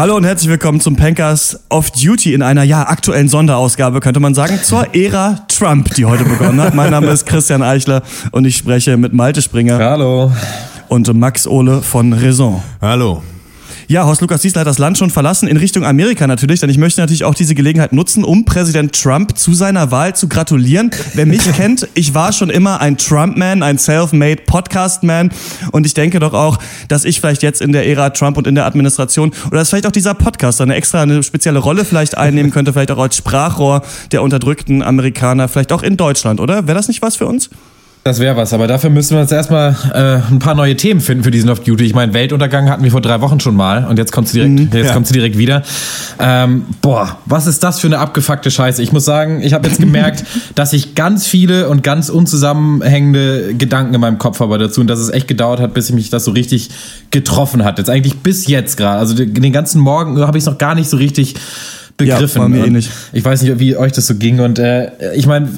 Hallo und herzlich willkommen zum Pankers Off Duty in einer ja aktuellen Sonderausgabe, könnte man sagen, zur Ära Trump, die heute begonnen hat. Mein Name ist Christian Eichler und ich spreche mit Malte Springer. Hallo. Und Max Ohle von Raison. Hallo. Ja, Horst Lukas Diesel hat das Land schon verlassen, in Richtung Amerika natürlich, denn ich möchte natürlich auch diese Gelegenheit nutzen, um Präsident Trump zu seiner Wahl zu gratulieren. Wer mich kennt, ich war schon immer ein Trump-Man, ein self-made Podcast-Man und ich denke doch auch, dass ich vielleicht jetzt in der Ära Trump und in der Administration oder dass vielleicht auch dieser Podcast eine extra, eine spezielle Rolle vielleicht einnehmen könnte, vielleicht auch als Sprachrohr der unterdrückten Amerikaner, vielleicht auch in Deutschland, oder? Wäre das nicht was für uns? Das wäre was, aber dafür müssen wir uns erstmal äh, ein paar neue Themen finden für diesen Off Duty. Ich meine, Weltuntergang hatten wir vor drei Wochen schon mal und jetzt kommt sie direkt, mhm, jetzt ja. kommt sie direkt wieder. Ähm, boah, was ist das für eine abgefuckte Scheiße? Ich muss sagen, ich habe jetzt gemerkt, dass ich ganz viele und ganz unzusammenhängende Gedanken in meinem Kopf habe dazu und dass es echt gedauert hat, bis ich mich das so richtig getroffen hat. Jetzt eigentlich bis jetzt gerade. Also den ganzen Morgen habe ich es noch gar nicht so richtig begriffen. Ja, mir eh nicht. Ich weiß nicht, wie euch das so ging und äh, ich meine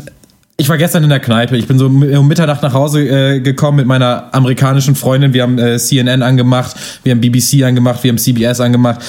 ich war gestern in der Kneipe. Ich bin so um Mitternacht nach Hause äh, gekommen mit meiner amerikanischen Freundin. Wir haben äh, CNN angemacht, wir haben BBC angemacht, wir haben CBS angemacht.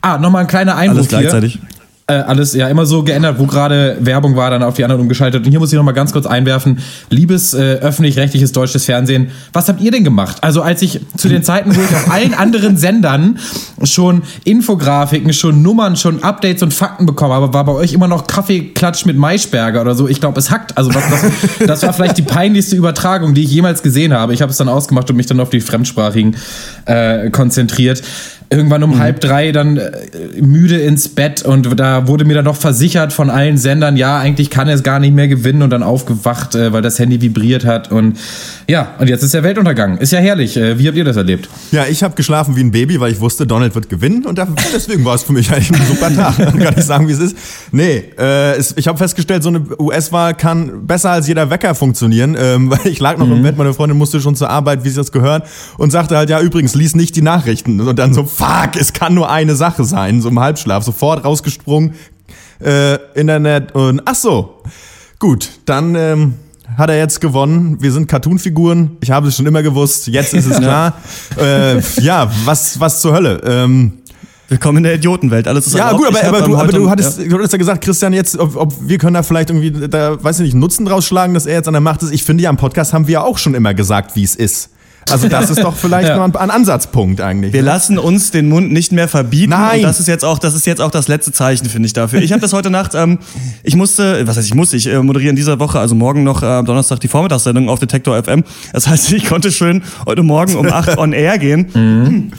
Ah, nochmal ein kleiner Einwurf Alles gleichzeitig. Hier äh, alles ja immer so geändert, wo gerade Werbung war, dann auf die anderen umgeschaltet. Und hier muss ich noch mal ganz kurz einwerfen, liebes äh, öffentlich-rechtliches deutsches Fernsehen, was habt ihr denn gemacht? Also als ich zu den Zeiten, wo ich auf allen anderen Sendern schon Infografiken, schon Nummern, schon Updates und Fakten bekommen habe, war bei euch immer noch Kaffeeklatsch mit Maischberger oder so. Ich glaube, es hackt. Also was, das, das war vielleicht die peinlichste Übertragung, die ich jemals gesehen habe. Ich habe es dann ausgemacht und mich dann auf die Fremdsprachigen äh, konzentriert irgendwann um mhm. halb drei dann äh, müde ins Bett und da wurde mir dann noch versichert von allen Sendern, ja, eigentlich kann er es gar nicht mehr gewinnen und dann aufgewacht, äh, weil das Handy vibriert hat und ja, und jetzt ist der Weltuntergang. Ist ja herrlich. Äh, wie habt ihr das erlebt? Ja, ich habe geschlafen wie ein Baby, weil ich wusste, Donald wird gewinnen und deswegen war es für mich eigentlich ein super Tag. kann ich sagen, wie es ist. Nee, äh, ich habe festgestellt, so eine US-Wahl kann besser als jeder Wecker funktionieren, ähm, weil ich lag noch mhm. im Bett, meine Freundin musste schon zur Arbeit, wie sie das gehört und sagte halt, ja, übrigens, lies nicht die Nachrichten und dann so, fuck, es kann nur eine Sache sein, so im Halbschlaf, sofort rausgesprungen, äh, Internet und ach so, gut, dann ähm, hat er jetzt gewonnen. Wir sind Cartoonfiguren. Ich habe es schon immer gewusst. Jetzt ist es klar. äh, ja, was, was zur Hölle. Ähm, Willkommen in der Idiotenwelt. Alles ist Ja, gut, aber, aber, du, aber du, hattest, ja. du hattest ja gesagt, Christian, jetzt, ob, ob wir können da vielleicht irgendwie, da, weiß ich nicht, Nutzen draus schlagen, dass er jetzt an der Macht ist. Ich finde ja, im Podcast haben wir ja auch schon immer gesagt, wie es ist. Also das ist doch vielleicht ja. noch ein, Ansatzpunkt eigentlich. Wir ne? lassen uns den Mund nicht mehr verbieten. Nein. Und das ist jetzt auch, das ist jetzt auch das letzte Zeichen, finde ich dafür. Ich habe das heute Nacht, ähm, ich musste, was heißt ich muss, ich äh, moderiere in dieser Woche, also morgen noch äh, Donnerstag die Vormittagssendung auf Detektor FM. Das heißt, ich konnte schön heute Morgen um 8 on air gehen. Mhm.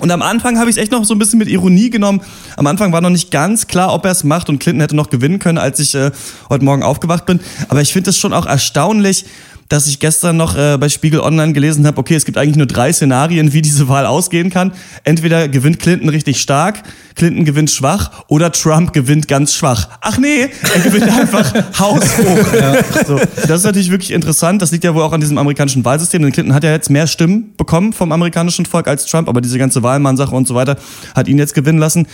Und am Anfang habe ich es echt noch so ein bisschen mit Ironie genommen. Am Anfang war noch nicht ganz klar, ob er es macht und Clinton hätte noch gewinnen können, als ich äh, heute Morgen aufgewacht bin. Aber ich finde es schon auch erstaunlich, dass ich gestern noch äh, bei Spiegel Online gelesen habe, okay, es gibt eigentlich nur drei Szenarien, wie diese Wahl ausgehen kann. Entweder gewinnt Clinton richtig stark, Clinton gewinnt schwach oder Trump gewinnt ganz schwach. Ach nee, er gewinnt einfach haushoch. Ja, so. Das ist natürlich wirklich interessant. Das liegt ja wohl auch an diesem amerikanischen Wahlsystem. Denn Clinton hat ja jetzt mehr Stimmen bekommen vom amerikanischen Volk als Trump, aber diese ganze Wahlmannsache und so weiter hat ihn jetzt gewinnen lassen.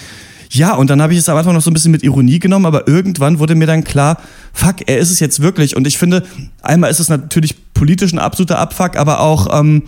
Ja, und dann habe ich es am Anfang noch so ein bisschen mit Ironie genommen, aber irgendwann wurde mir dann klar, fuck, er ist es jetzt wirklich. Und ich finde, einmal ist es natürlich politisch ein absoluter Abfuck, aber auch ähm,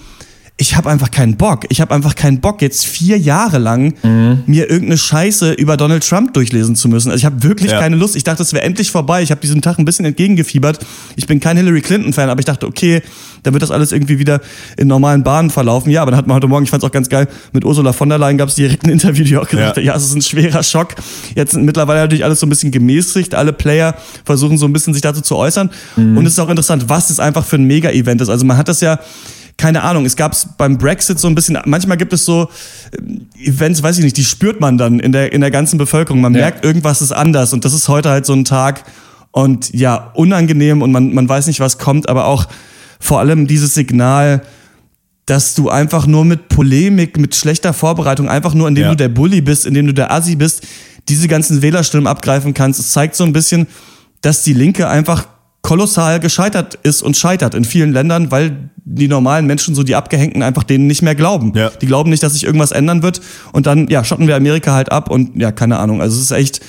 ich habe einfach keinen Bock. Ich habe einfach keinen Bock, jetzt vier Jahre lang mhm. mir irgendeine Scheiße über Donald Trump durchlesen zu müssen. Also ich habe wirklich ja. keine Lust. Ich dachte, es wäre endlich vorbei. Ich habe diesem Tag ein bisschen entgegengefiebert. Ich bin kein Hillary Clinton-Fan, aber ich dachte, okay, dann wird das alles irgendwie wieder in normalen Bahnen verlaufen. Ja, aber dann hat man heute Morgen, ich fand es auch ganz geil, mit Ursula von der Leyen gab es direkt ein Interview, die auch gesagt ja. hat, ja, es ist ein schwerer Schock. Jetzt sind mittlerweile natürlich alles so ein bisschen gemäßigt. Alle Player versuchen so ein bisschen sich dazu zu äußern. Mhm. Und es ist auch interessant, was es einfach für ein Mega-Event ist. Also man hat das ja keine Ahnung, es gab es beim Brexit so ein bisschen, manchmal gibt es so äh, Events, weiß ich nicht, die spürt man dann in der, in der ganzen Bevölkerung. Man ja. merkt, irgendwas ist anders und das ist heute halt so ein Tag und ja, unangenehm und man, man weiß nicht, was kommt, aber auch vor allem dieses Signal, dass du einfach nur mit Polemik, mit schlechter Vorbereitung, einfach nur indem ja. du der Bully bist, indem du der Assi bist, diese ganzen Wählerstimmen abgreifen kannst. Es zeigt so ein bisschen, dass die Linke einfach kolossal gescheitert ist und scheitert in vielen Ländern, weil die normalen Menschen, so die Abgehängten, einfach denen nicht mehr glauben. Ja. Die glauben nicht, dass sich irgendwas ändern wird. Und dann, ja, schotten wir Amerika halt ab und ja, keine Ahnung. Also es ist echt,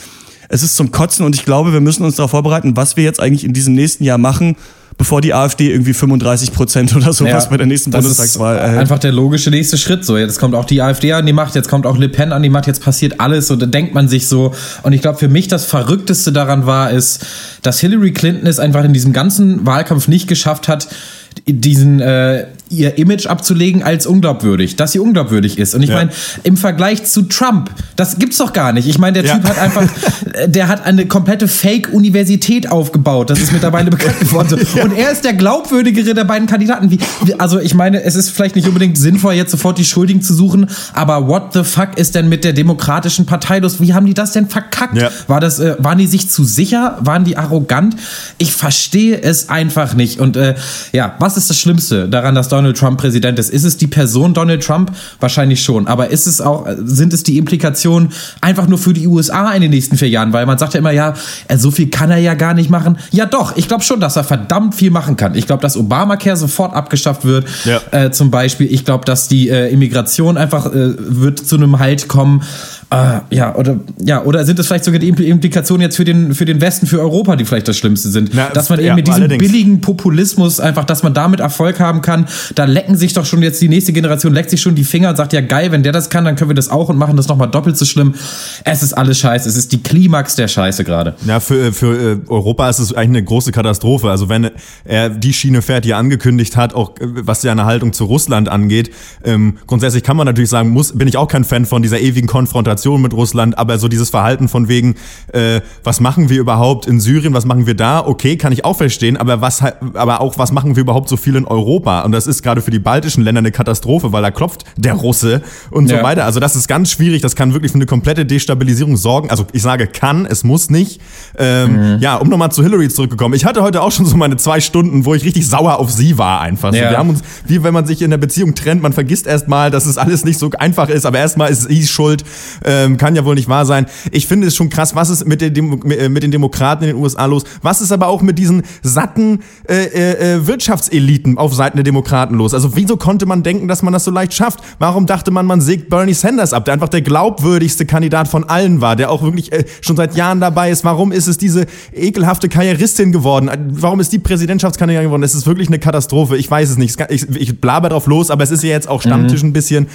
es ist zum Kotzen und ich glaube, wir müssen uns darauf vorbereiten, was wir jetzt eigentlich in diesem nächsten Jahr machen, bevor die AfD irgendwie 35 Prozent oder sowas ja, bei der nächsten Bundestagswahl erhält. Einfach der logische nächste Schritt. So, jetzt kommt auch die AfD an die Macht, jetzt kommt auch Le Pen an die Macht, jetzt passiert alles. Und da denkt man sich so. Und ich glaube, für mich das Verrückteste daran war, ist, dass Hillary Clinton es einfach in diesem ganzen Wahlkampf nicht geschafft hat, diesen äh, ihr Image abzulegen als unglaubwürdig, dass sie unglaubwürdig ist. Und ich ja. meine, im Vergleich zu Trump, das gibt's doch gar nicht. Ich meine, der Typ ja. hat einfach, der hat eine komplette Fake-Universität aufgebaut. Das ist mittlerweile bekannt geworden. Ja. Und er ist der glaubwürdigere der beiden Kandidaten. Wie, also ich meine, es ist vielleicht nicht unbedingt sinnvoll, jetzt sofort die Schuldigen zu suchen, aber what the fuck ist denn mit der Demokratischen Partei los? Wie haben die das denn verkackt? War das, äh, waren die sich zu sicher? Waren die arrogant? Ich verstehe es einfach nicht. Und äh, ja, was ist das Schlimmste daran, dass Donald Trump Präsident ist? Ist es die Person Donald Trump? Wahrscheinlich schon. Aber ist es auch, sind es die Implikationen einfach nur für die USA in den nächsten vier Jahren? Weil man sagt ja immer, ja, äh, so viel kann er ja gar nicht machen. Ja, doch. Ich glaube schon, dass er verdammt viel machen kann. Ich glaube, dass Obamacare sofort abgeschafft wird. Ja. Äh, zum Beispiel. Ich glaube, dass die äh, Immigration einfach äh, wird zu einem Halt kommen. Äh, ja, oder, ja, oder sind es vielleicht sogar die Implikationen jetzt für den, für den Westen, für Europa, die vielleicht das Schlimmste sind? Na, dass man eben ja, mit diesem allerdings. billigen Populismus einfach, dass man damit Erfolg haben kann, da lecken sich doch schon jetzt die nächste Generation, leckt sich schon die Finger und sagt, ja geil, wenn der das kann, dann können wir das auch und machen das nochmal doppelt so schlimm. Es ist alles scheiße. Es ist die Klimax der Scheiße gerade. Ja, für, für äh, Europa ist es eigentlich eine große Katastrophe. Also wenn er die Schiene fährt, die er angekündigt hat, auch äh, was seine Haltung zu Russland angeht, ähm, grundsätzlich kann man natürlich sagen, muss, bin ich auch kein Fan von dieser ewigen Konfrontation Kooperation mit Russland, aber so dieses Verhalten von wegen, äh, was machen wir überhaupt in Syrien, was machen wir da? Okay, kann ich auch verstehen, aber was, aber auch was machen wir überhaupt so viel in Europa? Und das ist gerade für die baltischen Länder eine Katastrophe, weil da klopft der Russe und ja. so weiter. Also das ist ganz schwierig. Das kann wirklich für eine komplette Destabilisierung sorgen. Also ich sage kann, es muss nicht. Ähm, mhm. Ja, um nochmal zu Hillary zurückgekommen. Ich hatte heute auch schon so meine zwei Stunden, wo ich richtig sauer auf sie war einfach. Ja. wir haben uns, wie wenn man sich in der Beziehung trennt, man vergisst erstmal, dass es alles nicht so einfach ist, aber erstmal ist sie schuld. Ähm, kann ja wohl nicht wahr sein. Ich finde es schon krass, was ist mit, den, äh, mit den Demokraten in den USA los? Was ist aber auch mit diesen satten äh, äh, äh, Wirtschaftseliten auf Seiten der Demokraten los? Also wieso konnte man denken, dass man das so leicht schafft? Warum dachte man, man sägt Bernie Sanders ab, der einfach der glaubwürdigste Kandidat von allen war, der auch wirklich äh, schon seit Jahren dabei ist? Warum ist es diese ekelhafte Karrieristin geworden? Warum ist die Präsidentschaftskandidatin geworden? Es ist wirklich eine Katastrophe. Ich weiß es nicht. Ich, ich blaber drauf los, aber es ist ja jetzt auch Stammtisch mhm. ein bisschen.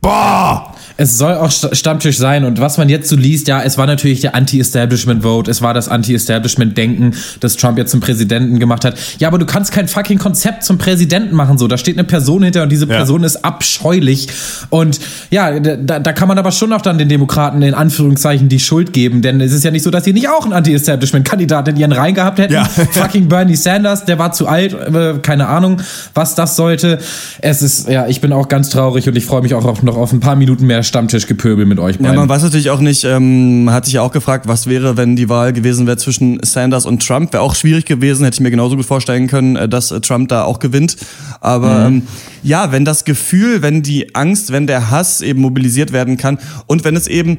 Boah! Es soll auch Stammtisch sein und was man jetzt so liest, ja, es war natürlich der Anti-Establishment-Vote, es war das Anti-Establishment-Denken, das Trump jetzt zum Präsidenten gemacht hat. Ja, aber du kannst kein fucking Konzept zum Präsidenten machen, so. Da steht eine Person hinter und diese Person ja. ist abscheulich. Und ja, da, da kann man aber schon auch dann den Demokraten in Anführungszeichen die Schuld geben, denn es ist ja nicht so, dass sie nicht auch einen Anti-Establishment-Kandidaten in ihren Reihen gehabt hätten. Ja. fucking Bernie Sanders, der war zu alt, äh, keine Ahnung, was das sollte. Es ist, ja, ich bin auch ganz traurig und ich freue mich auch noch auf ein paar Minuten mehr Stammtischgepöbel mit euch Ja, man weiß natürlich auch nicht, ähm, hat sich ja auch gefragt, was wäre, wenn die Wahl gewesen wäre zwischen Sanders und Trump. Wäre auch schwierig gewesen, hätte ich mir genauso gut vorstellen können, äh, dass äh, Trump da auch gewinnt. Aber mhm. ähm, ja, wenn das Gefühl, wenn die Angst, wenn der Hass eben mobilisiert werden kann und wenn es eben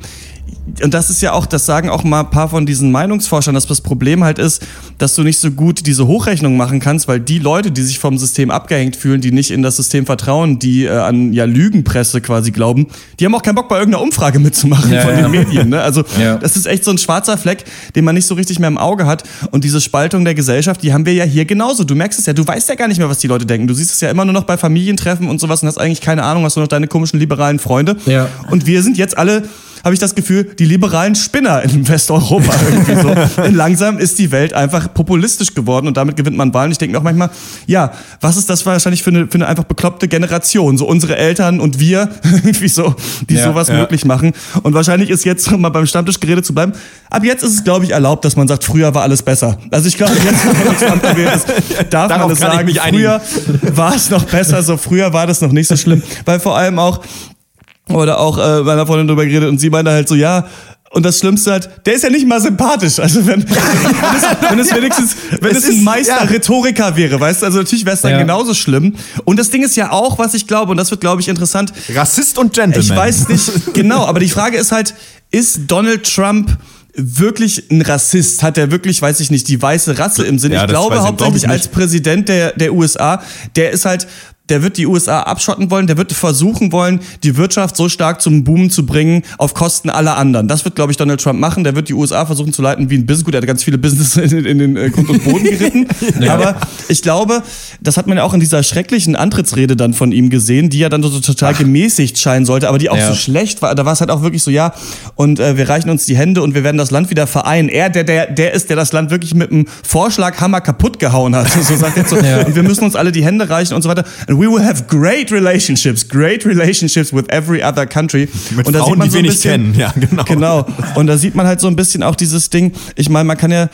und das ist ja auch, das sagen auch mal ein paar von diesen Meinungsforschern, dass das Problem halt ist, dass du nicht so gut diese Hochrechnung machen kannst, weil die Leute, die sich vom System abgehängt fühlen, die nicht in das System vertrauen, die äh, an ja Lügenpresse quasi glauben, die haben auch keinen Bock bei irgendeiner Umfrage mitzumachen ja, von ja. den Medien. Ne? Also ja. das ist echt so ein schwarzer Fleck, den man nicht so richtig mehr im Auge hat. Und diese Spaltung der Gesellschaft, die haben wir ja hier genauso. Du merkst es ja, du weißt ja gar nicht mehr, was die Leute denken. Du siehst es ja immer nur noch bei Familientreffen und sowas und hast eigentlich keine Ahnung, hast du noch deine komischen liberalen Freunde. Ja. Und wir sind jetzt alle habe ich das Gefühl, die liberalen Spinner in Westeuropa irgendwie so. Denn langsam ist die Welt einfach populistisch geworden und damit gewinnt man Wahlen. Ich denke mir auch manchmal, ja, was ist das wahrscheinlich für eine, für eine einfach bekloppte Generation? So unsere Eltern und wir, irgendwie so, die ja, sowas ja. möglich machen. Und wahrscheinlich ist jetzt, um mal beim Stammtisch geredet zu bleiben, ab jetzt ist es, glaube ich, erlaubt, dass man sagt, früher war alles besser. Also ich glaube, jetzt, wenn Trump gewählt ist, darf Darauf man es sagen, früher war es noch besser, so früher war das noch nicht so schlimm. Weil vor allem auch, oder auch äh, meiner Freundin drüber geredet und sie meinte halt so, ja, und das Schlimmste halt, der ist ja nicht mal sympathisch. Also wenn, wenn, es, wenn es wenigstens, wenn es, es ein Meister ja. Rhetoriker wäre, weißt du, also natürlich wäre es dann ja. genauso schlimm. Und das Ding ist ja auch, was ich glaube, und das wird, glaube ich, interessant. Rassist und Gentleman. Ich weiß nicht, genau, aber die Frage ist halt, ist Donald Trump wirklich ein Rassist? Hat er wirklich, weiß ich nicht, die weiße Rasse im Sinn? Ja, ich glaube hauptsächlich ich als Präsident der, der USA, der ist halt der wird die USA abschotten wollen, der wird versuchen wollen, die Wirtschaft so stark zum Boom zu bringen auf Kosten aller anderen. Das wird, glaube ich, Donald Trump machen. Der wird die USA versuchen zu leiten wie ein Business. Gut, er hat ganz viele Business in, in den äh, Grund und Boden geritten. ja. Aber ich glaube, das hat man ja auch in dieser schrecklichen Antrittsrede dann von ihm gesehen, die ja dann so total Ach. gemäßigt scheinen sollte, aber die auch ja. so schlecht war. Da war es halt auch wirklich so, ja, und äh, wir reichen uns die Hände und wir werden das Land wieder vereinen. Er, der, der, der ist, der das Land wirklich mit einem Vorschlaghammer kaputt gehauen hat. So sagt jetzt so. Ja. Und wir müssen uns alle die Hände reichen und so weiter. And we will have great relationships, great relationships with every other country. Mit und da Frauen, sieht man die so wir nicht kennen, ja, genau. Genau. Und da sieht man halt so ein bisschen auch dieses Ding. Ich meine, man kann ja,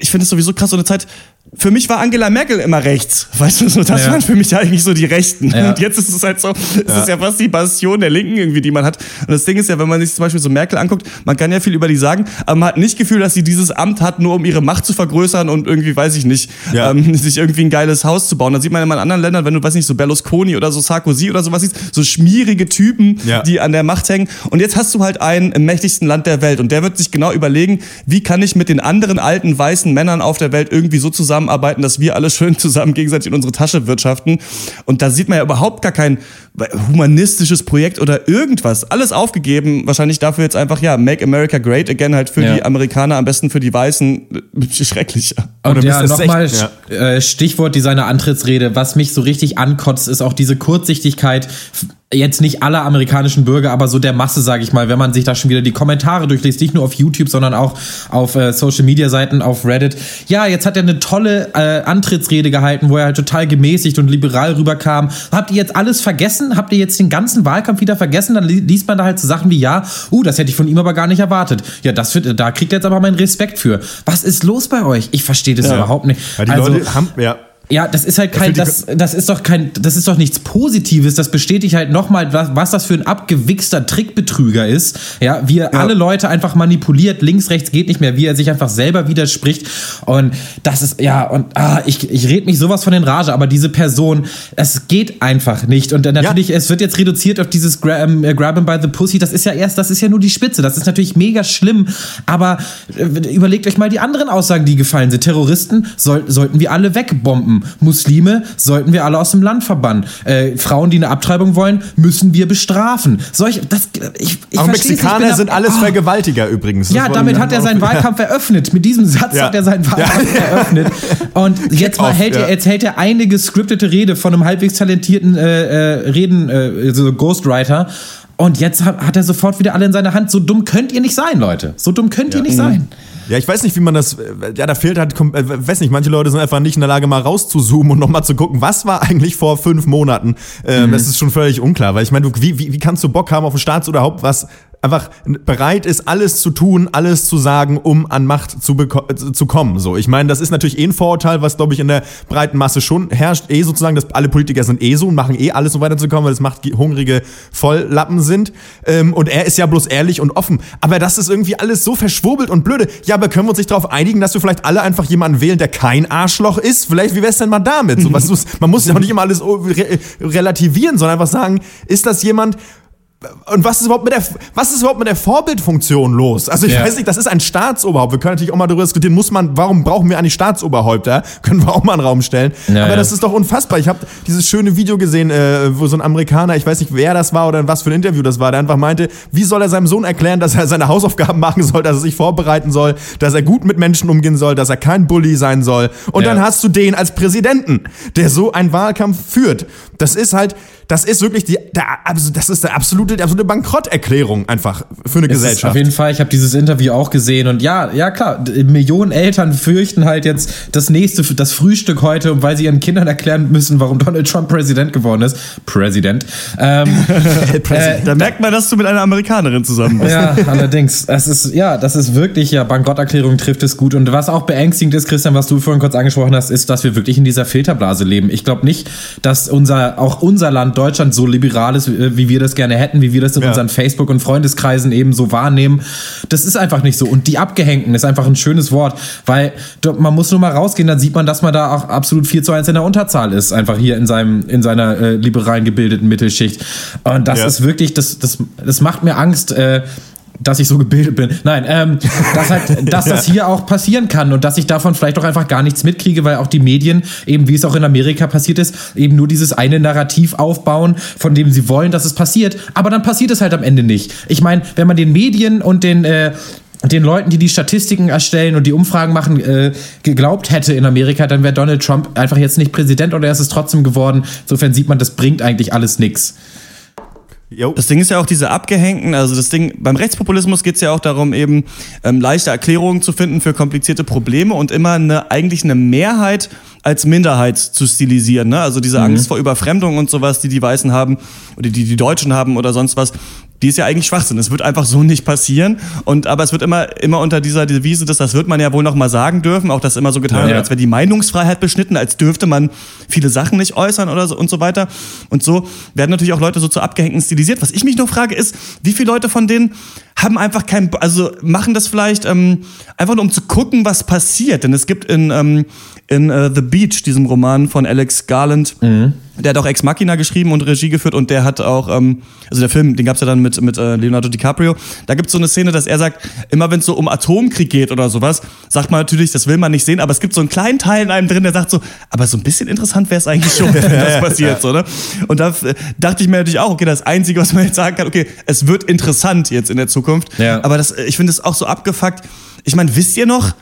ich finde es sowieso krass, so eine Zeit, für mich war Angela Merkel immer rechts. Weißt du, so, das ja. waren für mich eigentlich so die Rechten. Ja. Und jetzt ist es halt so, es ja. ist ja fast die Bastion der Linken irgendwie, die man hat. Und das Ding ist ja, wenn man sich zum Beispiel so Merkel anguckt, man kann ja viel über die sagen, aber man hat nicht Gefühl, dass sie dieses Amt hat, nur um ihre Macht zu vergrößern und irgendwie, weiß ich nicht, ja. ähm, sich irgendwie ein geiles Haus zu bauen. Da sieht man immer in anderen Ländern, wenn du, weiß nicht, so Berlusconi oder so Sarkozy oder sowas siehst, so schmierige Typen, die an der Macht hängen. Und jetzt hast du halt einen im mächtigsten Land der Welt und der wird sich genau überlegen, wie kann ich mit den anderen alten weißen Männern auf der Welt irgendwie so zusammenarbeiten, dass wir alle schön zusammen gegenseitig in unsere Tasche wirtschaften. Und da sieht man ja überhaupt gar kein humanistisches Projekt oder irgendwas. Alles aufgegeben. Wahrscheinlich dafür jetzt einfach, ja, Make America Great Again halt für ja. die Amerikaner, am besten für die Weißen. Schrecklich. Und oder ja, nochmal ja. Äh, Stichwort dieser Antrittsrede. Was mich so richtig ankotzt, ist auch diese Kurzsichtigkeit jetzt nicht aller amerikanischen Bürger, aber so der Masse, sage ich mal, wenn man sich da schon wieder die Kommentare durchliest, nicht nur auf YouTube, sondern auch auf äh, Social Media Seiten, auf Reddit. Ja, jetzt hat er eine tolle äh, Antrittsrede gehalten, wo er halt total gemäßigt und liberal rüberkam. Habt ihr jetzt alles vergessen? Habt ihr jetzt den ganzen Wahlkampf wieder vergessen? Dann liest man da halt so Sachen wie, ja, uh, das hätte ich von ihm aber gar nicht erwartet. Ja, das wird, da kriegt er jetzt aber meinen Respekt für. Was ist los bei euch? Ich verstehe das ja. überhaupt nicht. Ja, die also, Leute haben, ja, ja, das ist halt kein, das, das ist doch kein, das ist doch nichts Positives. Das bestätigt halt nochmal, was, was das für ein abgewichster Trickbetrüger ist. Ja, wie er ja. alle Leute einfach manipuliert, links, rechts geht nicht mehr, wie er sich einfach selber widerspricht. Und das ist, ja, und ah, ich, ich rede mich sowas von den Rage, aber diese Person, es geht einfach nicht. Und natürlich, ja. es wird jetzt reduziert auf dieses Gra ähm, Grab him by the Pussy. Das ist ja erst, das ist ja nur die Spitze. Das ist natürlich mega schlimm. Aber äh, überlegt euch mal die anderen Aussagen, die gefallen sind. Terroristen soll, sollten wir alle wegbomben. Muslime sollten wir alle aus dem Land verbannen. Äh, Frauen, die eine Abtreibung wollen, müssen wir bestrafen. Solch, das, ich, ich Auch Mexikaner nicht, sind alles oh. Vergewaltiger übrigens. Das ja, damit hat er seinen Wahlkampf eröffnet. Mit diesem Satz ja. hat er seinen Wahlkampf ja. eröffnet. Und jetzt mal hält er, jetzt hält er eine gescriptete Rede von einem halbwegs talentierten äh, äh, Reden, äh, so Ghostwriter. Und jetzt hat, hat, er sofort wieder alle in seiner Hand. So dumm könnt ihr nicht sein, Leute. So dumm könnt ihr nicht mhm. sein. Ja, ich weiß nicht, wie man das. Ja, da fehlt halt. Äh, weiß nicht, manche Leute sind einfach nicht in der Lage, mal rauszuzoomen und nochmal zu gucken, was war eigentlich vor fünf Monaten. Ähm, mhm. Das ist schon völlig unklar, weil ich meine, wie, wie, wie kannst du Bock haben auf ein Staatsoberhaupt, was einfach bereit ist, alles zu tun, alles zu sagen, um an Macht zu, zu kommen. So, ich meine, das ist natürlich eh ein Vorurteil, was glaube ich in der breiten Masse schon herrscht. Eh sozusagen, dass alle Politiker sind eh so und machen eh alles, um weiterzukommen, weil es macht hungrige Volllappen sind. Ähm, und er ist ja bloß ehrlich und offen. Aber das ist irgendwie alles so verschwurbelt und blöde. Ja, aber können wir uns nicht darauf einigen, dass wir vielleicht alle einfach jemanden wählen, der kein Arschloch ist? Vielleicht, wie wär's denn mal damit? So, was, man muss ja auch nicht immer alles relativieren, sondern einfach sagen, ist das jemand, und was ist überhaupt mit der, was ist überhaupt mit der Vorbildfunktion los? Also ich ja. weiß nicht, das ist ein Staatsoberhaupt. Wir können natürlich auch mal darüber diskutieren, muss man, warum brauchen wir eigentlich Staatsoberhäupter? Können wir auch mal einen Raum stellen. Ja, Aber ja. das ist doch unfassbar. Ich habe dieses schöne Video gesehen, äh, wo so ein Amerikaner, ich weiß nicht, wer das war oder was für ein Interview das war, der einfach meinte, wie soll er seinem Sohn erklären, dass er seine Hausaufgaben machen soll, dass er sich vorbereiten soll, dass er gut mit Menschen umgehen soll, dass er kein Bully sein soll. Und dann hast du den als Präsidenten, der so einen Wahlkampf führt. Das ist halt, das ist wirklich die, der, also das ist der absolute, die absolute Bankrotterklärung einfach für eine es Gesellschaft. auf jeden Fall, ich habe dieses Interview auch gesehen und ja, ja klar, Millionen Eltern fürchten halt jetzt das nächste, das Frühstück heute, weil sie ihren Kindern erklären müssen, warum Donald Trump Präsident geworden ist. Präsident. Ähm, äh, da merkt man, dass du mit einer Amerikanerin zusammen bist. Ja, allerdings. Das ist, ja, das ist wirklich, ja, Bankrotterklärung trifft es gut. Und was auch beängstigend ist, Christian, was du vorhin kurz angesprochen hast, ist, dass wir wirklich in dieser Filterblase leben. Ich glaube nicht, dass unser, auch unser Land Deutschland so liberal ist, äh, wie wir das gerne hätten, wie wir das in ja. unseren Facebook- und Freundeskreisen eben so wahrnehmen. Das ist einfach nicht so. Und die Abgehängten ist einfach ein schönes Wort, weil man muss nur mal rausgehen, dann sieht man, dass man da auch absolut 4 zu 1 in der Unterzahl ist, einfach hier in seinem, in seiner äh, liberalen gebildeten Mittelschicht. Und das ja. ist wirklich, das, das, das macht mir Angst, äh, dass ich so gebildet bin. Nein, ähm, dass halt, dass das hier auch passieren kann und dass ich davon vielleicht auch einfach gar nichts mitkriege, weil auch die Medien, eben wie es auch in Amerika passiert ist, eben nur dieses eine Narrativ aufbauen, von dem sie wollen, dass es passiert, aber dann passiert es halt am Ende nicht. Ich meine, wenn man den Medien und den äh, den Leuten, die die Statistiken erstellen und die Umfragen machen, äh, geglaubt hätte in Amerika, dann wäre Donald Trump einfach jetzt nicht Präsident oder er ist es trotzdem geworden. Insofern sieht man, das bringt eigentlich alles nichts. Jo. Das Ding ist ja auch diese abgehängten, also das Ding, beim Rechtspopulismus geht es ja auch darum, eben ähm, leichte Erklärungen zu finden für komplizierte Probleme und immer eine, eigentlich eine Mehrheit als Minderheit zu stilisieren. Ne? Also diese mhm. Angst vor Überfremdung und sowas, die die Weißen haben oder die die Deutschen haben oder sonst was, die ist ja eigentlich Schwachsinn. Es wird einfach so nicht passieren. Und aber es wird immer, immer unter dieser Devise, dass das wird man ja wohl noch mal sagen dürfen. Auch das immer so getan, ja, ja. als wäre die Meinungsfreiheit beschnitten, als dürfte man viele Sachen nicht äußern oder so und so weiter. Und so werden natürlich auch Leute so zu abgehängten stilisiert. Was ich mich nur frage, ist, wie viele Leute von denen haben einfach kein, also machen das vielleicht ähm, einfach nur um zu gucken, was passiert. Denn es gibt in ähm, in uh, The Beach, diesem Roman von Alex Garland. Mhm. Der hat auch Ex Machina geschrieben und Regie geführt und der hat auch, ähm, also der Film, den gab's ja dann mit, mit äh, Leonardo DiCaprio. Da gibt's so eine Szene, dass er sagt, immer wenn es so um Atomkrieg geht oder sowas, sagt man natürlich, das will man nicht sehen, aber es gibt so einen kleinen Teil in einem drin, der sagt so, aber so ein bisschen interessant wäre es eigentlich schon, wenn das passiert. So, ne? Und da äh, dachte ich mir natürlich auch, okay, das Einzige, was man jetzt sagen kann, okay, es wird interessant jetzt in der Zukunft. Ja. Aber das, ich finde es auch so abgefuckt. Ich meine, wisst ihr noch,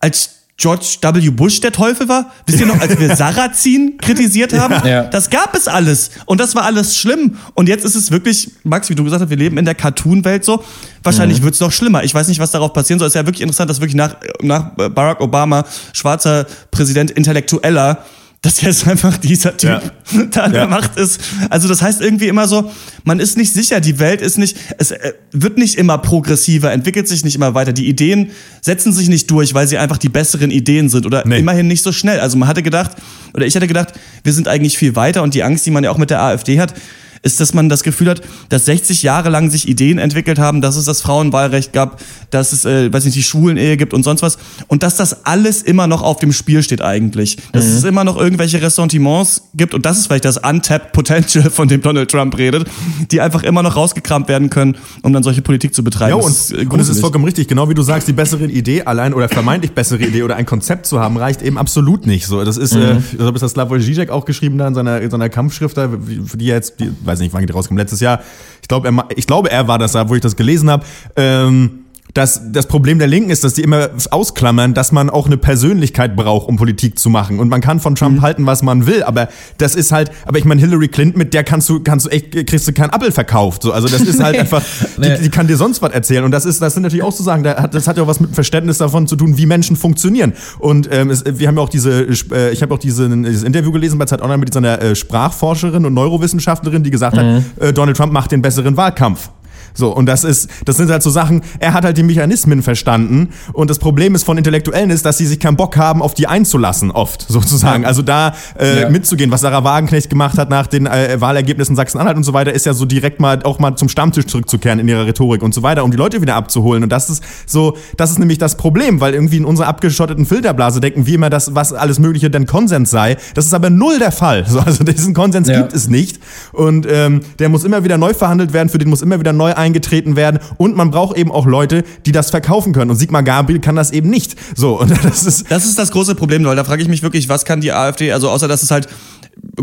als George W. Bush der Teufel war? Wisst ihr noch, als wir Sarrazin kritisiert haben? Ja. Das gab es alles. Und das war alles schlimm. Und jetzt ist es wirklich, Max, wie du gesagt hast, wir leben in der Cartoon-Welt so. Wahrscheinlich mhm. wird es noch schlimmer. Ich weiß nicht, was darauf passieren soll. Es ist ja wirklich interessant, dass wirklich nach, nach Barack Obama, schwarzer Präsident, intellektueller, dass jetzt einfach dieser Typ ja. da der Macht ist. Also das heißt irgendwie immer so, man ist nicht sicher, die Welt ist nicht, es äh, wird nicht immer progressiver, entwickelt sich nicht immer weiter. Die Ideen setzen sich nicht durch, weil sie einfach die besseren Ideen sind oder nee. immerhin nicht so schnell. Also man hatte gedacht, oder ich hatte gedacht, wir sind eigentlich viel weiter und die Angst, die man ja auch mit der AfD hat, ist, dass man das Gefühl hat, dass 60 Jahre lang sich Ideen entwickelt haben, dass es das Frauenwahlrecht gab, dass es, äh, weiß nicht, die Schwulen-Ehe gibt und sonst was. Und dass das alles immer noch auf dem Spiel steht eigentlich. Dass mhm. es immer noch irgendwelche Ressentiments gibt und das ist vielleicht das Untapped Potential, von dem Donald Trump redet, die einfach immer noch rausgekramt werden können, um dann solche Politik zu betreiben. Ja, und, das ist, und es ist vollkommen richtig. Genau wie du sagst, die bessere Idee allein oder vermeintlich bessere Idee oder ein Konzept zu haben, reicht eben absolut nicht. So, das ist, mhm. äh, das hat Slavoj Žižek auch geschrieben da in seiner, in seiner Kampfschrift, da, für die jetzt, die, weiß nicht, wann die rauskommen, letztes Jahr. Ich glaube, er, ich glaube, er war das da, wo ich das gelesen habe. Ähm, dass das Problem der Linken ist, dass die immer ausklammern, dass man auch eine Persönlichkeit braucht, um Politik zu machen. Und man kann von Trump mhm. halten, was man will, aber das ist halt, aber ich meine, Hillary Clinton, mit der kannst du, kannst du echt, kriegst du keinen Apfel verkauft. So, also das ist halt einfach, die, die, kann dir sonst was erzählen. Und das ist, das sind natürlich auch zu sagen, das hat ja auch was mit dem Verständnis davon zu tun, wie Menschen funktionieren. Und ähm, es, wir haben ja auch diese, äh, ich habe auch diese, dieses Interview gelesen bei Zeit Online mit dieser äh, Sprachforscherin und Neurowissenschaftlerin, die gesagt mhm. hat, äh, Donald Trump macht den besseren Wahlkampf. So, und das ist, das sind halt so Sachen, er hat halt die Mechanismen verstanden. Und das Problem ist von Intellektuellen ist, dass sie sich keinen Bock haben, auf die einzulassen, oft, sozusagen. Also da äh, ja. mitzugehen, was Sarah Wagenknecht gemacht hat nach den äh, Wahlergebnissen Sachsen-Anhalt und so weiter, ist ja so direkt mal auch mal zum Stammtisch zurückzukehren in ihrer Rhetorik und so weiter, um die Leute wieder abzuholen. Und das ist so, das ist nämlich das Problem, weil irgendwie in unserer abgeschotteten Filterblase denken wir immer, dass was alles Mögliche denn Konsens sei. Das ist aber null der Fall. So, also diesen Konsens ja. gibt es nicht. Und ähm, der muss immer wieder neu verhandelt werden, für den muss immer wieder neu ein eingetreten werden und man braucht eben auch Leute, die das verkaufen können. Und Sigmar Gabriel kann das eben nicht. So, und das ist. Das ist das große Problem, weil da frage ich mich wirklich, was kann die AfD, also außer dass es halt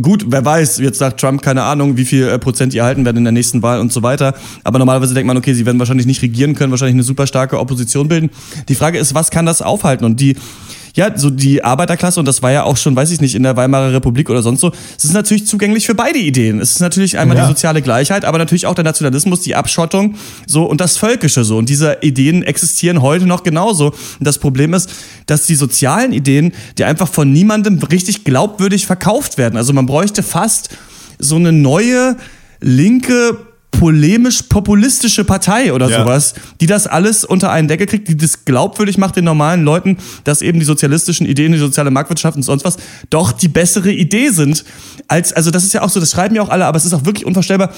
gut, wer weiß, jetzt sagt Trump, keine Ahnung, wie viel äh, Prozent die erhalten werden in der nächsten Wahl und so weiter. Aber normalerweise denkt man, okay, sie werden wahrscheinlich nicht regieren können, wahrscheinlich eine super starke Opposition bilden. Die Frage ist, was kann das aufhalten? Und die, ja, so die Arbeiterklasse, und das war ja auch schon, weiß ich nicht, in der Weimarer Republik oder sonst so, es ist natürlich zugänglich für beide Ideen. Es ist natürlich einmal ja. die soziale Gleichheit, aber natürlich auch der Nationalismus, die Abschottung, so und das Völkische so. Und diese Ideen existieren heute noch genauso. Und das Problem ist, dass die sozialen Ideen, die einfach von niemandem richtig glaubwürdig verkauft werden. Also man bräuchte fast so eine neue linke polemisch-populistische Partei oder ja. sowas, die das alles unter einen Deckel kriegt, die das glaubwürdig macht den normalen Leuten, dass eben die sozialistischen Ideen, die soziale Marktwirtschaft und sonst was doch die bessere Idee sind. Als, also das ist ja auch so, das schreiben ja auch alle, aber es ist auch wirklich unvorstellbar,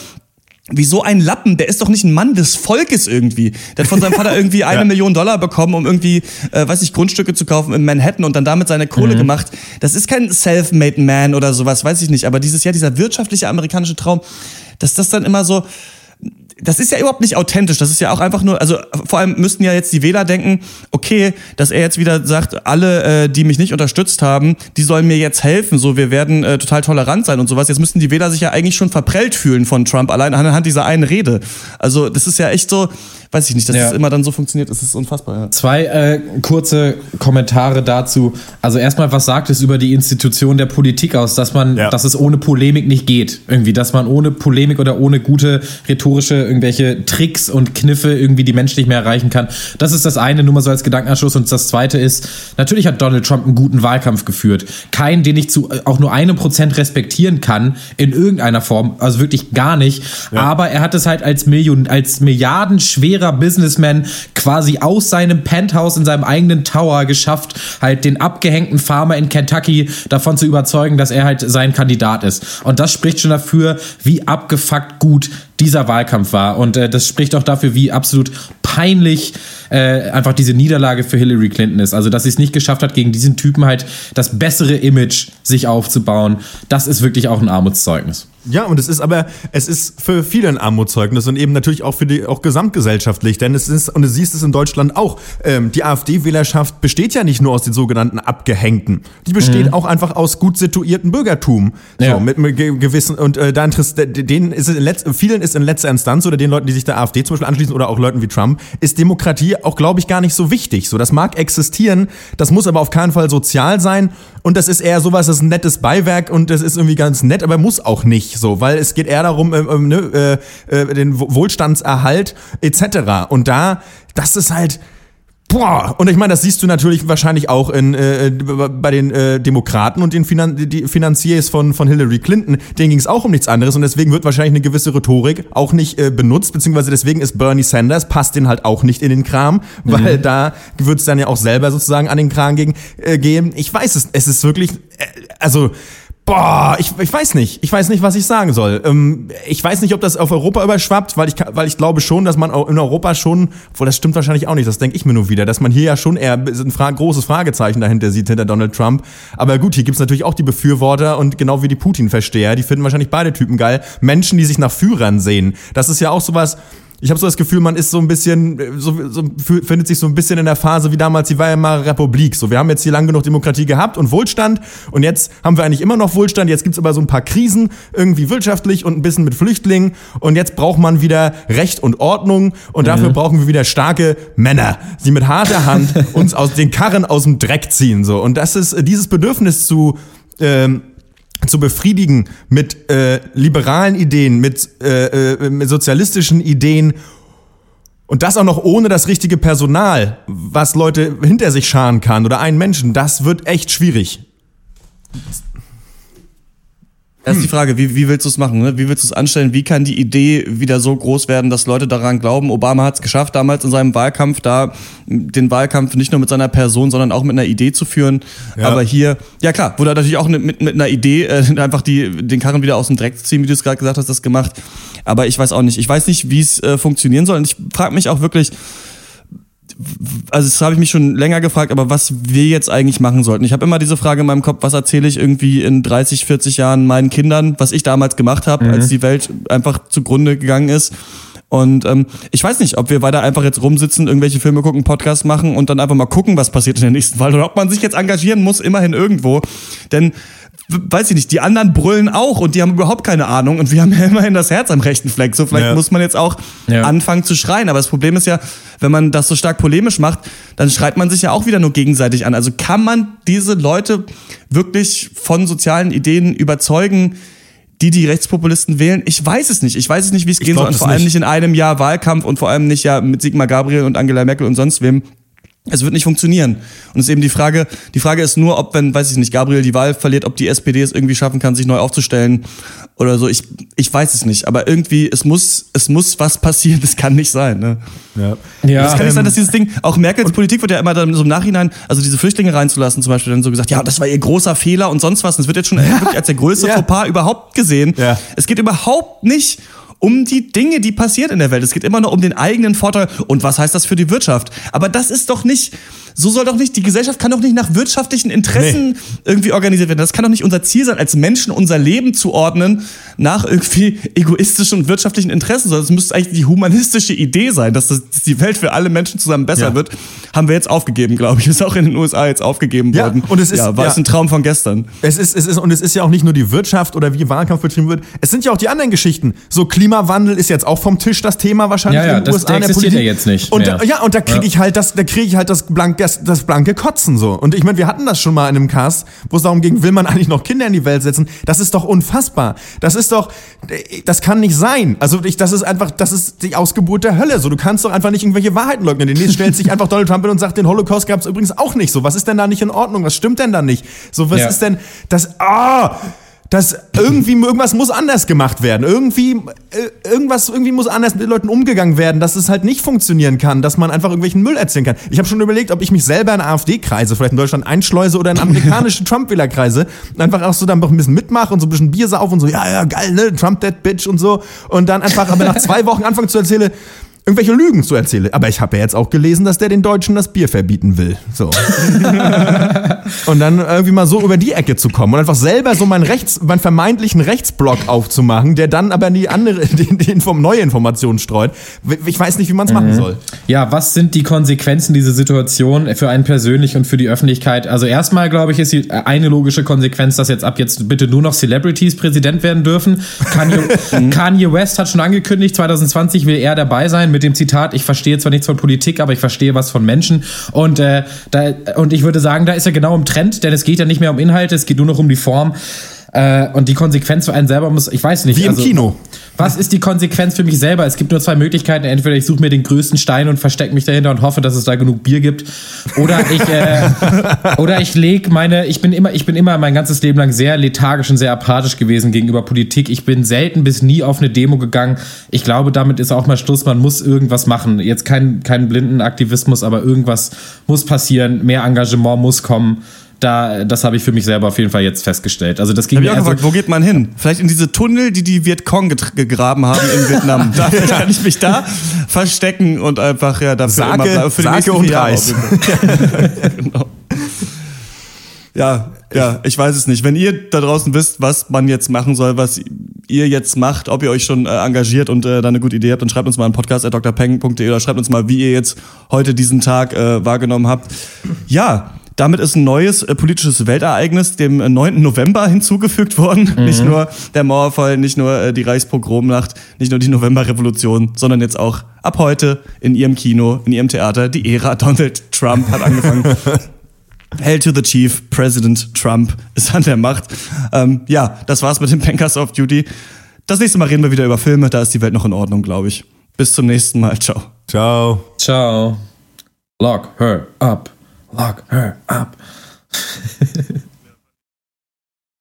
wie so ein Lappen, der ist doch nicht ein Mann des Volkes irgendwie. Der hat von seinem Vater irgendwie eine ja. Million Dollar bekommen, um irgendwie, äh, weiß ich, Grundstücke zu kaufen in Manhattan und dann damit seine Kohle mhm. gemacht. Das ist kein self-made man oder sowas, weiß ich nicht. Aber dieses Jahr, dieser wirtschaftliche amerikanische Traum, dass das dann immer so, das ist ja überhaupt nicht authentisch. Das ist ja auch einfach nur, also vor allem müssten ja jetzt die Wähler denken, okay, dass er jetzt wieder sagt, alle, äh, die mich nicht unterstützt haben, die sollen mir jetzt helfen. So, wir werden äh, total tolerant sein und sowas. Jetzt müssten die Wähler sich ja eigentlich schon verprellt fühlen von Trump, allein anhand dieser einen Rede. Also, das ist ja echt so, weiß ich nicht, dass ja. das immer dann so funktioniert, ist unfassbar. Ja. Zwei äh, kurze Kommentare dazu. Also erstmal, was sagt es über die Institution der Politik aus, dass man, ja. dass es ohne Polemik nicht geht, irgendwie, dass man ohne Polemik oder ohne gute rhetorische irgendwelche Tricks und Kniffe irgendwie die Menschen nicht mehr erreichen kann. Das ist das eine, nur mal so als Gedankenanschluss. Und das zweite ist, natürlich hat Donald Trump einen guten Wahlkampf geführt. Keinen, den ich zu äh, auch nur einem Prozent respektieren kann in irgendeiner Form, also wirklich gar nicht. Aber er hat es halt als Million, als milliardenschwerer schwerer Businessman quasi aus seinem Penthouse in seinem eigenen Tower geschafft, halt den abgehängten Farmer in Kentucky davon zu überzeugen, dass er halt sein Kandidat ist. Und das spricht schon dafür, wie abgefuckt gut dieser Wahlkampf war. Und äh, das spricht auch dafür, wie absolut peinlich äh, einfach diese Niederlage für Hillary Clinton ist. Also, dass sie es nicht geschafft hat, gegen diesen Typen halt das bessere Image sich aufzubauen, das ist wirklich auch ein Armutszeugnis. Ja, und es ist aber, es ist für viele ein Armutszeugnis und eben natürlich auch für die, auch gesamtgesellschaftlich, denn es ist, und du siehst es in Deutschland auch, ähm, die AfD-Wählerschaft besteht ja nicht nur aus den sogenannten Abgehängten, die besteht mhm. auch einfach aus gut situierten Bürgertum, ja. so, mit, mit gewissen, und äh, da interessiert, denen ist es in letz, vielen ist in letzter Instanz oder den Leuten, die sich der AfD zum Beispiel anschließen oder auch Leuten wie Trump, ist Demokratie auch, glaube ich, gar nicht so wichtig. So, das mag existieren, das muss aber auf keinen Fall sozial sein und das ist eher sowas, das ist ein nettes Beiwerk und das ist irgendwie ganz nett, aber muss auch nicht so, weil es geht eher darum, äh, äh, äh, den Wohlstandserhalt etc. Und da, das ist halt, Boah, und ich meine, das siehst du natürlich wahrscheinlich auch in, äh, bei den äh, Demokraten und den Finan die Finanziers von, von Hillary Clinton. Denen ging es auch um nichts anderes und deswegen wird wahrscheinlich eine gewisse Rhetorik auch nicht äh, benutzt, beziehungsweise deswegen ist Bernie Sanders, passt den halt auch nicht in den Kram, weil mhm. da wird es dann ja auch selber sozusagen an den Kran gegen, äh, gehen. Ich weiß es, es ist wirklich, äh, also Boah, ich, ich weiß nicht. Ich weiß nicht, was ich sagen soll. Ähm, ich weiß nicht, ob das auf Europa überschwappt, weil ich, weil ich glaube schon, dass man in Europa schon, obwohl das stimmt wahrscheinlich auch nicht, das denke ich mir nur wieder, dass man hier ja schon eher ein Fra großes Fragezeichen dahinter sieht, hinter Donald Trump. Aber gut, hier gibt's natürlich auch die Befürworter und genau wie die Putin-Versteher, die finden wahrscheinlich beide Typen geil. Menschen, die sich nach Führern sehen. Das ist ja auch sowas, ich habe so das Gefühl, man ist so ein bisschen, so, so, findet sich so ein bisschen in der Phase wie damals die Weimarer Republik. So, wir haben jetzt hier lang genug Demokratie gehabt und Wohlstand und jetzt haben wir eigentlich immer noch Wohlstand. Jetzt gibt's aber so ein paar Krisen, irgendwie wirtschaftlich und ein bisschen mit Flüchtlingen und jetzt braucht man wieder Recht und Ordnung und dafür mhm. brauchen wir wieder starke Männer, die mit harter Hand uns aus den Karren aus dem Dreck ziehen. So und das ist dieses Bedürfnis zu ähm, zu befriedigen mit äh, liberalen Ideen, mit, äh, äh, mit sozialistischen Ideen und das auch noch ohne das richtige Personal, was Leute hinter sich scharen kann oder einen Menschen, das wird echt schwierig. Das ist die Frage, wie, wie willst du es machen? Ne? Wie willst du es anstellen? Wie kann die Idee wieder so groß werden, dass Leute daran glauben? Obama hat es geschafft, damals in seinem Wahlkampf da den Wahlkampf nicht nur mit seiner Person, sondern auch mit einer Idee zu führen. Ja. Aber hier, ja klar, wurde natürlich auch mit, mit einer Idee äh, einfach die, den Karren wieder aus dem Dreck ziehen, wie du es gerade gesagt hast, das gemacht. Aber ich weiß auch nicht. Ich weiß nicht, wie es äh, funktionieren soll. Und ich frage mich auch wirklich, also das habe ich mich schon länger gefragt, aber was wir jetzt eigentlich machen sollten. Ich habe immer diese Frage in meinem Kopf, was erzähle ich irgendwie in 30, 40 Jahren meinen Kindern, was ich damals gemacht habe, mhm. als die Welt einfach zugrunde gegangen ist. Und ähm, ich weiß nicht, ob wir weiter einfach jetzt rumsitzen, irgendwelche Filme gucken, Podcasts machen und dann einfach mal gucken, was passiert in der nächsten Wahl oder ob man sich jetzt engagieren muss, immerhin irgendwo. Denn weiß ich nicht, die anderen brüllen auch und die haben überhaupt keine Ahnung und wir haben ja immerhin das Herz am rechten Fleck. So, vielleicht ja. muss man jetzt auch ja. anfangen zu schreien. Aber das Problem ist ja, wenn man das so stark polemisch macht, dann schreit man sich ja auch wieder nur gegenseitig an. Also kann man diese Leute wirklich von sozialen Ideen überzeugen, die die Rechtspopulisten wählen? Ich weiß es nicht. Ich weiß es nicht, wie es gehen soll. Und vor allem nicht. nicht in einem Jahr Wahlkampf und vor allem nicht ja mit Sigmar Gabriel und Angela Merkel und sonst wem. Es wird nicht funktionieren. Und es ist eben die Frage, die Frage ist nur, ob, wenn, weiß ich nicht, Gabriel die Wahl verliert, ob die SPD es irgendwie schaffen kann, sich neu aufzustellen oder so. Ich, ich weiß es nicht. Aber irgendwie, es muss, es muss was passieren. Das kann nicht sein, ne? Ja. ja das kann ähm, nicht sein, dass dieses Ding, auch Merkels Politik wird ja immer dann so im Nachhinein, also diese Flüchtlinge reinzulassen, zum Beispiel dann so gesagt, ja, das war ihr großer Fehler und sonst was. Und es wird jetzt schon ja. wirklich als der größte ja. Fauxpas überhaupt gesehen. Ja. Es geht überhaupt nicht um die Dinge, die passiert in der Welt. Es geht immer nur um den eigenen Vorteil. Und was heißt das für die Wirtschaft? Aber das ist doch nicht so soll doch nicht, die Gesellschaft kann doch nicht nach wirtschaftlichen Interessen nee. irgendwie organisiert werden. Das kann doch nicht unser Ziel sein, als Menschen unser Leben zu ordnen nach irgendwie egoistischen und wirtschaftlichen Interessen, sondern es müsste eigentlich die humanistische Idee sein, dass, das, dass die Welt für alle Menschen zusammen besser ja. wird. Haben wir jetzt aufgegeben, glaube ich. Ist auch in den USA jetzt aufgegeben ja, worden. Und es ist, ja, war ja, es ein Traum von gestern. Es ist, es ist, und es ist ja auch nicht nur die Wirtschaft oder wie Wahlkampf betrieben wird. Es sind ja auch die anderen Geschichten. So Klimawandel ist jetzt auch vom Tisch das Thema wahrscheinlich ja, ja, in den das, USA. Der existiert ja jetzt nicht. Und mehr. ja, und da kriege ich halt das, da kriege ich halt das, blank, das, das blanke Kotzen so. Und ich meine, wir hatten das schon mal in einem Cast, wo es darum ging, will man eigentlich noch Kinder in die Welt setzen? Das ist doch unfassbar. Das ist doch, das kann nicht sein. Also ich, das ist einfach, das ist die Ausgeburt der Hölle. So, du kannst doch einfach nicht irgendwelche Wahrheiten leugnen. Demnächst stellt sich einfach Donald Trump hin und sagt, den Holocaust gab es übrigens auch nicht. So, was ist denn da nicht in Ordnung? Was stimmt denn da nicht? So, was ja. ist denn das? Ah! Dass irgendwie irgendwas muss anders gemacht werden. Irgendwie äh, irgendwas irgendwie muss anders mit den Leuten umgegangen werden, dass es halt nicht funktionieren kann, dass man einfach irgendwelchen Müll erzählen kann. Ich habe schon überlegt, ob ich mich selber in AfD-Kreise, vielleicht in Deutschland einschleuse oder in amerikanische Trump-Wähler-Kreise, einfach auch so dann noch ein bisschen mitmache und so ein bisschen Bier sauf und so, ja, ja, geil, ne, Trump dead bitch und so und dann einfach aber nach zwei Wochen anfangen zu erzählen, irgendwelche Lügen zu erzählen. Aber ich habe ja jetzt auch gelesen, dass der den Deutschen das Bier verbieten will. So. und dann irgendwie mal so über die Ecke zu kommen und einfach selber so meinen Rechts, meinen vermeintlichen Rechtsblock aufzumachen, der dann aber die andere, die, die Inform neue Informationen streut. Ich weiß nicht, wie man es mhm. machen soll. Ja, was sind die Konsequenzen dieser Situation für einen persönlich und für die Öffentlichkeit? Also erstmal, glaube ich, ist die eine logische Konsequenz, dass jetzt ab jetzt bitte nur noch Celebrities Präsident werden dürfen. Kanye, Kanye West hat schon angekündigt, 2020 will er dabei sein mit dem Zitat, ich verstehe zwar nichts von Politik, aber ich verstehe was von Menschen. Und, äh, da, und ich würde sagen, da ist er genau im Trend, denn es geht ja nicht mehr um Inhalte, es geht nur noch um die Form. Äh, und die Konsequenz für einen selber muss, ich weiß nicht. Wie also, im Kino. Was ist die Konsequenz für mich selber? Es gibt nur zwei Möglichkeiten. Entweder ich suche mir den größten Stein und verstecke mich dahinter und hoffe, dass es da genug Bier gibt. Oder ich, äh, oder ich lege meine, ich bin immer, ich bin immer mein ganzes Leben lang sehr lethargisch und sehr apathisch gewesen gegenüber Politik. Ich bin selten bis nie auf eine Demo gegangen. Ich glaube, damit ist auch mal Schluss. Man muss irgendwas machen. Jetzt kein, kein blinden Aktivismus, aber irgendwas muss passieren. Mehr Engagement muss kommen da, das habe ich für mich selber auf jeden Fall jetzt festgestellt. Also das ging mir gefragt, wo geht man hin? Vielleicht in diese Tunnel, die die Vietcong gegraben haben in Vietnam. da kann ich mich da verstecken und einfach ja dafür Sake, immer für die Sake und Reis. genau. Ja, ja, ich weiß es nicht. Wenn ihr da draußen wisst, was man jetzt machen soll, was ihr jetzt macht, ob ihr euch schon äh, engagiert und äh, da eine gute Idee habt, dann schreibt uns mal an podcast.drpeng.de oder schreibt uns mal, wie ihr jetzt heute diesen Tag äh, wahrgenommen habt. Ja, damit ist ein neues äh, politisches Weltereignis dem 9. Äh, November hinzugefügt worden. Mhm. Nicht nur der Mauerfall, nicht nur äh, die Reichspogromnacht, nicht nur die Novemberrevolution, sondern jetzt auch ab heute in ihrem Kino, in ihrem Theater, die Ära Donald Trump hat angefangen. Hell to the Chief, President Trump ist an der Macht. Ähm, ja, das war's mit dem Bankers of Duty. Das nächste Mal reden wir wieder über Filme, da ist die Welt noch in Ordnung, glaube ich. Bis zum nächsten Mal. Ciao. Ciao. Ciao. Lock her up. Lock her up.